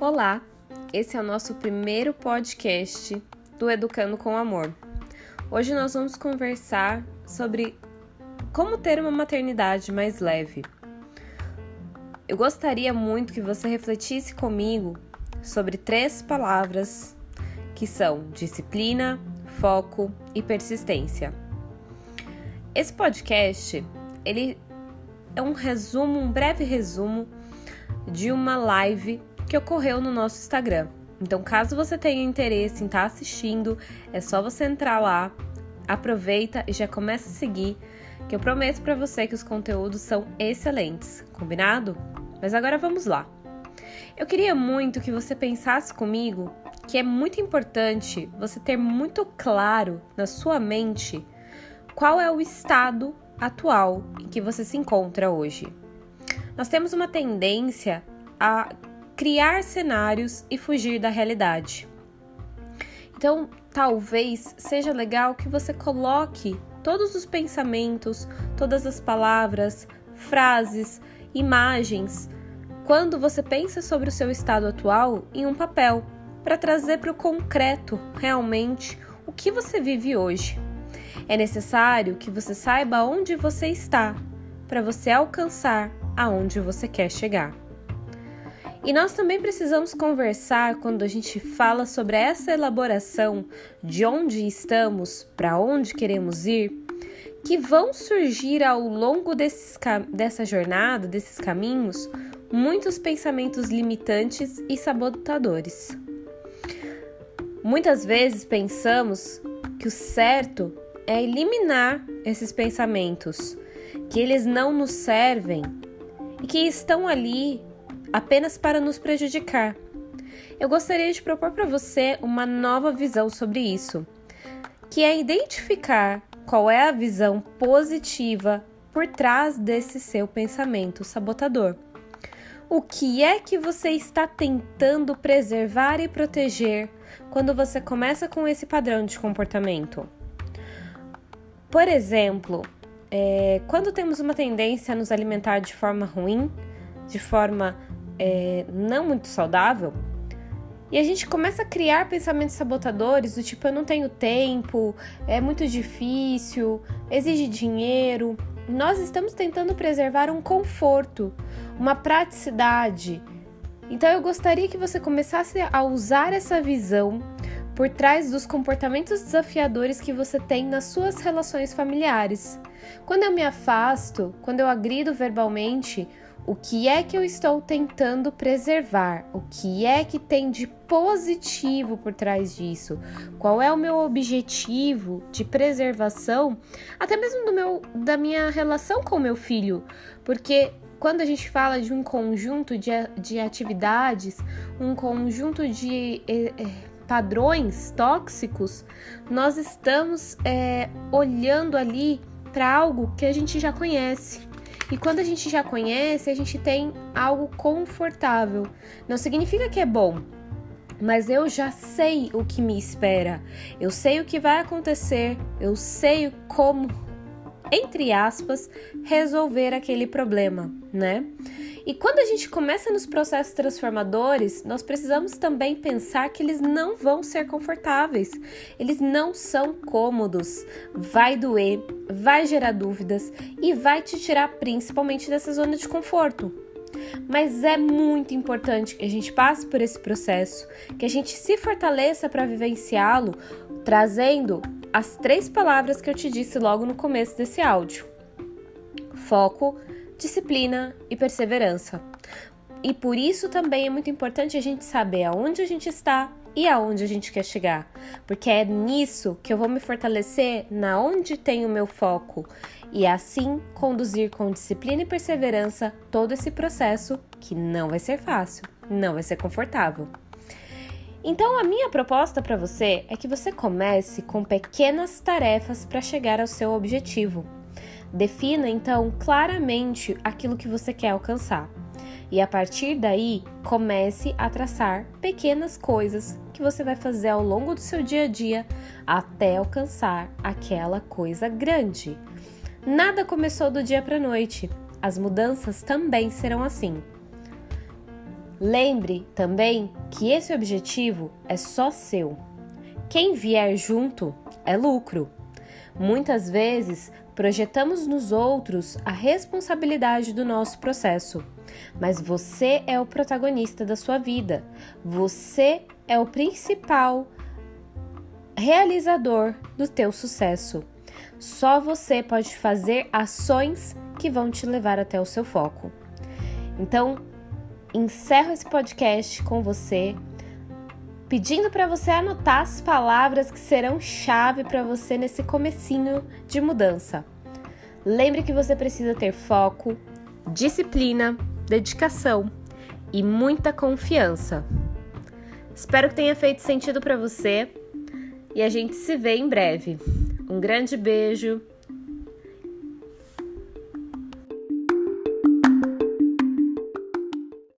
Olá, esse é o nosso primeiro podcast do Educando com Amor. Hoje nós vamos conversar sobre como ter uma maternidade mais leve. Eu gostaria muito que você refletisse comigo sobre três palavras que são disciplina, foco e persistência. Esse podcast, ele é um resumo, um breve resumo de uma live que ocorreu no nosso Instagram. Então, caso você tenha interesse em estar tá assistindo, é só você entrar lá, aproveita e já começa a seguir, que eu prometo para você que os conteúdos são excelentes, combinado? Mas agora vamos lá. Eu queria muito que você pensasse comigo que é muito importante você ter muito claro na sua mente qual é o estado atual em que você se encontra hoje. Nós temos uma tendência a criar cenários e fugir da realidade. Então, talvez seja legal que você coloque todos os pensamentos, todas as palavras, frases, imagens, quando você pensa sobre o seu estado atual, em um papel, para trazer para o concreto realmente o que você vive hoje. É necessário que você saiba onde você está para você alcançar aonde você quer chegar. E nós também precisamos conversar quando a gente fala sobre essa elaboração de onde estamos, para onde queremos ir, que vão surgir ao longo desses, dessa jornada, desses caminhos, muitos pensamentos limitantes e sabotadores. Muitas vezes pensamos que o certo é eliminar esses pensamentos, que eles não nos servem e que estão ali apenas para nos prejudicar. Eu gostaria de propor para você uma nova visão sobre isso, que é identificar qual é a visão positiva por trás desse seu pensamento sabotador. O que é que você está tentando preservar e proteger quando você começa com esse padrão de comportamento? Por exemplo, é, quando temos uma tendência a nos alimentar de forma ruim, de forma é, não muito saudável, e a gente começa a criar pensamentos sabotadores do tipo: eu não tenho tempo, é muito difícil, exige dinheiro. Nós estamos tentando preservar um conforto, uma praticidade. Então eu gostaria que você começasse a usar essa visão por trás dos comportamentos desafiadores que você tem nas suas relações familiares. Quando eu me afasto, quando eu agrido verbalmente, o que é que eu estou tentando preservar? O que é que tem de positivo por trás disso? Qual é o meu objetivo de preservação, até mesmo do meu, da minha relação com o meu filho? Porque quando a gente fala de um conjunto de, de atividades, um conjunto de é, é, padrões tóxicos, nós estamos é, olhando ali para algo que a gente já conhece. E quando a gente já conhece, a gente tem algo confortável. Não significa que é bom, mas eu já sei o que me espera. Eu sei o que vai acontecer, eu sei como entre aspas, resolver aquele problema, né? E quando a gente começa nos processos transformadores, nós precisamos também pensar que eles não vão ser confortáveis, eles não são cômodos, vai doer, vai gerar dúvidas e vai te tirar principalmente dessa zona de conforto. Mas é muito importante que a gente passe por esse processo, que a gente se fortaleça para vivenciá-lo, trazendo as três palavras que eu te disse logo no começo desse áudio: foco, disciplina e perseverança. E por isso também é muito importante a gente saber aonde a gente está e aonde a gente quer chegar, porque é nisso que eu vou me fortalecer na onde tem o meu foco e assim conduzir com disciplina e perseverança todo esse processo que não vai ser fácil, não vai ser confortável. Então, a minha proposta para você é que você comece com pequenas tarefas para chegar ao seu objetivo. Defina então claramente aquilo que você quer alcançar. E a partir daí, comece a traçar pequenas coisas que você vai fazer ao longo do seu dia a dia até alcançar aquela coisa grande. Nada começou do dia para noite. As mudanças também serão assim. Lembre também que esse objetivo é só seu. Quem vier junto é lucro. Muitas vezes projetamos nos outros a responsabilidade do nosso processo, mas você é o protagonista da sua vida. Você é o principal realizador do teu sucesso. Só você pode fazer ações que vão te levar até o seu foco. Então, encerro esse podcast com você pedindo para você anotar as palavras que serão chave para você nesse comecinho de mudança. Lembre que você precisa ter foco, disciplina, dedicação e muita confiança. Espero que tenha feito sentido para você e a gente se vê em breve. Um grande beijo